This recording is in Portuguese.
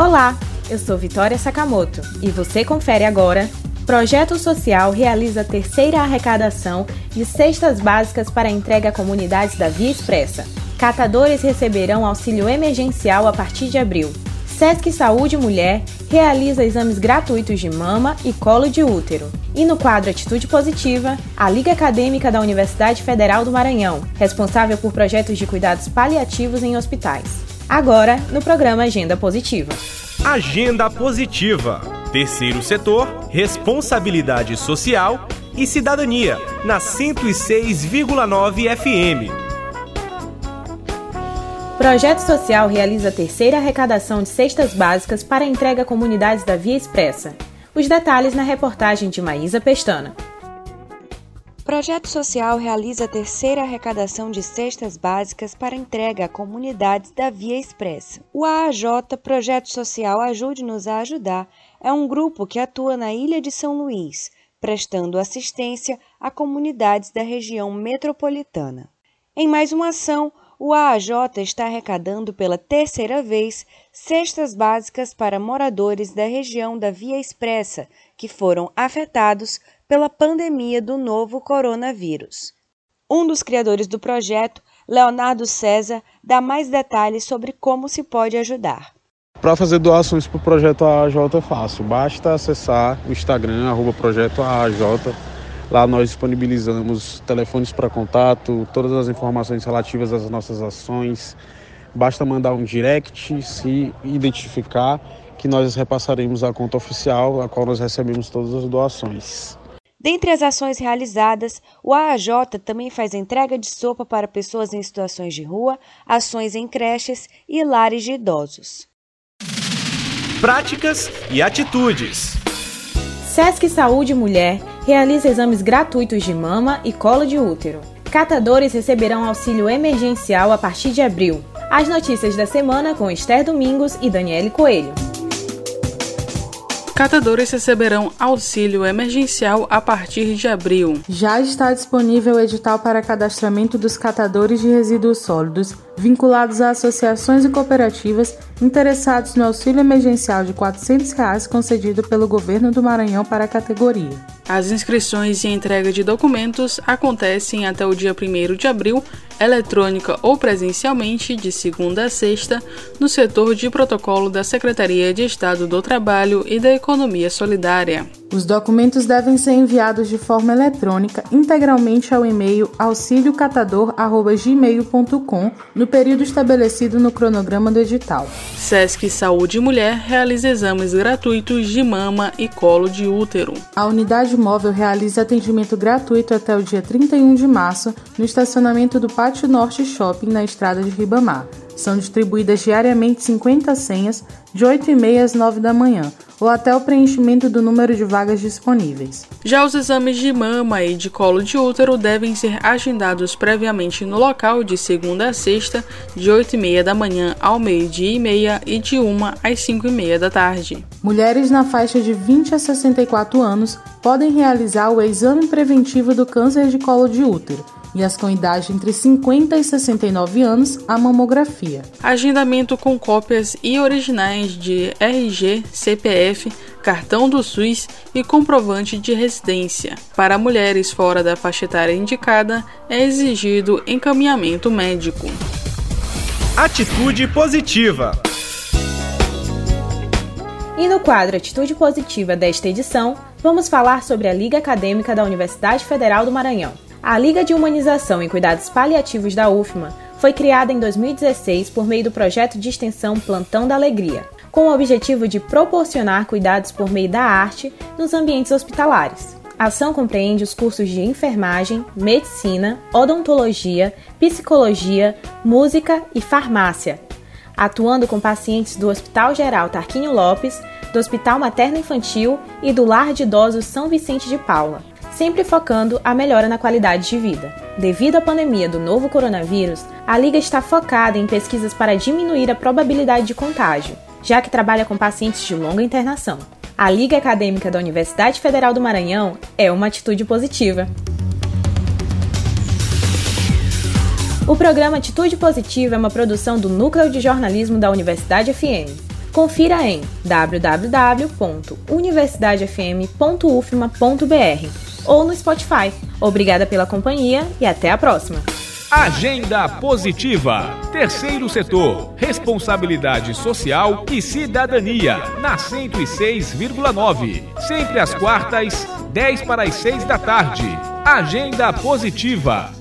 Olá, eu sou Vitória Sakamoto e você confere agora. Projeto Social realiza a terceira arrecadação de cestas básicas para entrega a comunidades da Via Expressa. Catadores receberão auxílio emergencial a partir de abril. Sesc Saúde Mulher realiza exames gratuitos de mama e colo de útero. E no quadro Atitude Positiva, a Liga Acadêmica da Universidade Federal do Maranhão, responsável por projetos de cuidados paliativos em hospitais. Agora, no programa Agenda Positiva. Agenda Positiva. Terceiro setor, responsabilidade social e cidadania, na 106,9 FM. Projeto Social realiza a terceira arrecadação de cestas básicas para entrega a comunidades da Via Expressa. Os detalhes na reportagem de Maísa Pestana. Projeto Social realiza a terceira arrecadação de cestas básicas para entrega a comunidades da Via Expressa. O AAJ Projeto Social Ajude-nos a Ajudar é um grupo que atua na Ilha de São Luís, prestando assistência a comunidades da região metropolitana. Em mais uma ação, o AAJ está arrecadando pela terceira vez cestas básicas para moradores da região da Via Expressa que foram afetados pela pandemia do novo coronavírus. Um dos criadores do projeto, Leonardo César, dá mais detalhes sobre como se pode ajudar. Para fazer doações para o projeto AAJ é fácil, basta acessar o Instagram, arroba projeto AAJ. Lá nós disponibilizamos telefones para contato, todas as informações relativas às nossas ações. Basta mandar um direct, se identificar, que nós repassaremos a conta oficial, a qual nós recebemos todas as doações. Dentre as ações realizadas, o AAJ também faz entrega de sopa para pessoas em situações de rua, ações em creches e lares de idosos. Práticas e atitudes. Sesc Saúde Mulher realiza exames gratuitos de mama e colo de útero. Catadores receberão auxílio emergencial a partir de abril. As notícias da semana com Esther Domingos e Daniele Coelho. Catadores receberão auxílio emergencial a partir de abril. Já está disponível o edital para cadastramento dos catadores de resíduos sólidos vinculados a associações e cooperativas interessados no auxílio emergencial de 400 reais concedido pelo governo do Maranhão para a categoria. As inscrições e entrega de documentos acontecem até o dia 1 de abril, eletrônica ou presencialmente, de segunda a sexta, no setor de protocolo da Secretaria de Estado do Trabalho e da Economia Solidária. Os documentos devem ser enviados de forma eletrônica integralmente ao e-mail auxiliocatador.gmail.com no período estabelecido no cronograma do edital. SESC Saúde Mulher realiza exames gratuitos de mama e colo de útero. A unidade móvel realiza atendimento gratuito até o dia 31 de março no estacionamento do Pátio Norte Shopping na estrada de Ribamar. São distribuídas diariamente 50 senhas de 8h30 às 9 da manhã ou até o preenchimento do número de vagas disponíveis. Já os exames de mama e de colo de útero devem ser agendados previamente no local de segunda a sexta, de 8 e meia da manhã ao meio-dia e meia e de 1 às 5 e meia da tarde. Mulheres na faixa de 20 a 64 anos podem realizar o exame preventivo do câncer de colo de útero e as com idade entre 50 e 69 anos, a mamografia. Agendamento com cópias e originais de RG, CPF, cartão do SUS e comprovante de residência. Para mulheres fora da faixa etária indicada, é exigido encaminhamento médico. Atitude positiva. E no quadro Atitude Positiva desta edição, vamos falar sobre a Liga Acadêmica da Universidade Federal do Maranhão. A Liga de Humanização e Cuidados Paliativos da UFMA foi criada em 2016 por meio do projeto de extensão Plantão da Alegria, com o objetivo de proporcionar cuidados por meio da arte nos ambientes hospitalares. A ação compreende os cursos de enfermagem, medicina, odontologia, psicologia, música e farmácia. atuando com pacientes do Hospital Geral Tarquínio Lopes, do Hospital Materno Infantil e do Lar de Idosos São Vicente de Paula, sempre focando a melhora na qualidade de vida. Devido à pandemia do novo coronavírus, a Liga está focada em pesquisas para diminuir a probabilidade de contágio, já que trabalha com pacientes de longa internação. A Liga Acadêmica da Universidade Federal do Maranhão é uma atitude positiva. O programa Atitude Positiva é uma produção do Núcleo de Jornalismo da Universidade FM. Confira em www.universidadefm.ufma.br ou no Spotify. Obrigada pela companhia e até a próxima. Agenda Positiva. Terceiro setor. Responsabilidade social e cidadania. Na 106,9. Sempre às quartas, 10 para as 6 da tarde. Agenda Positiva.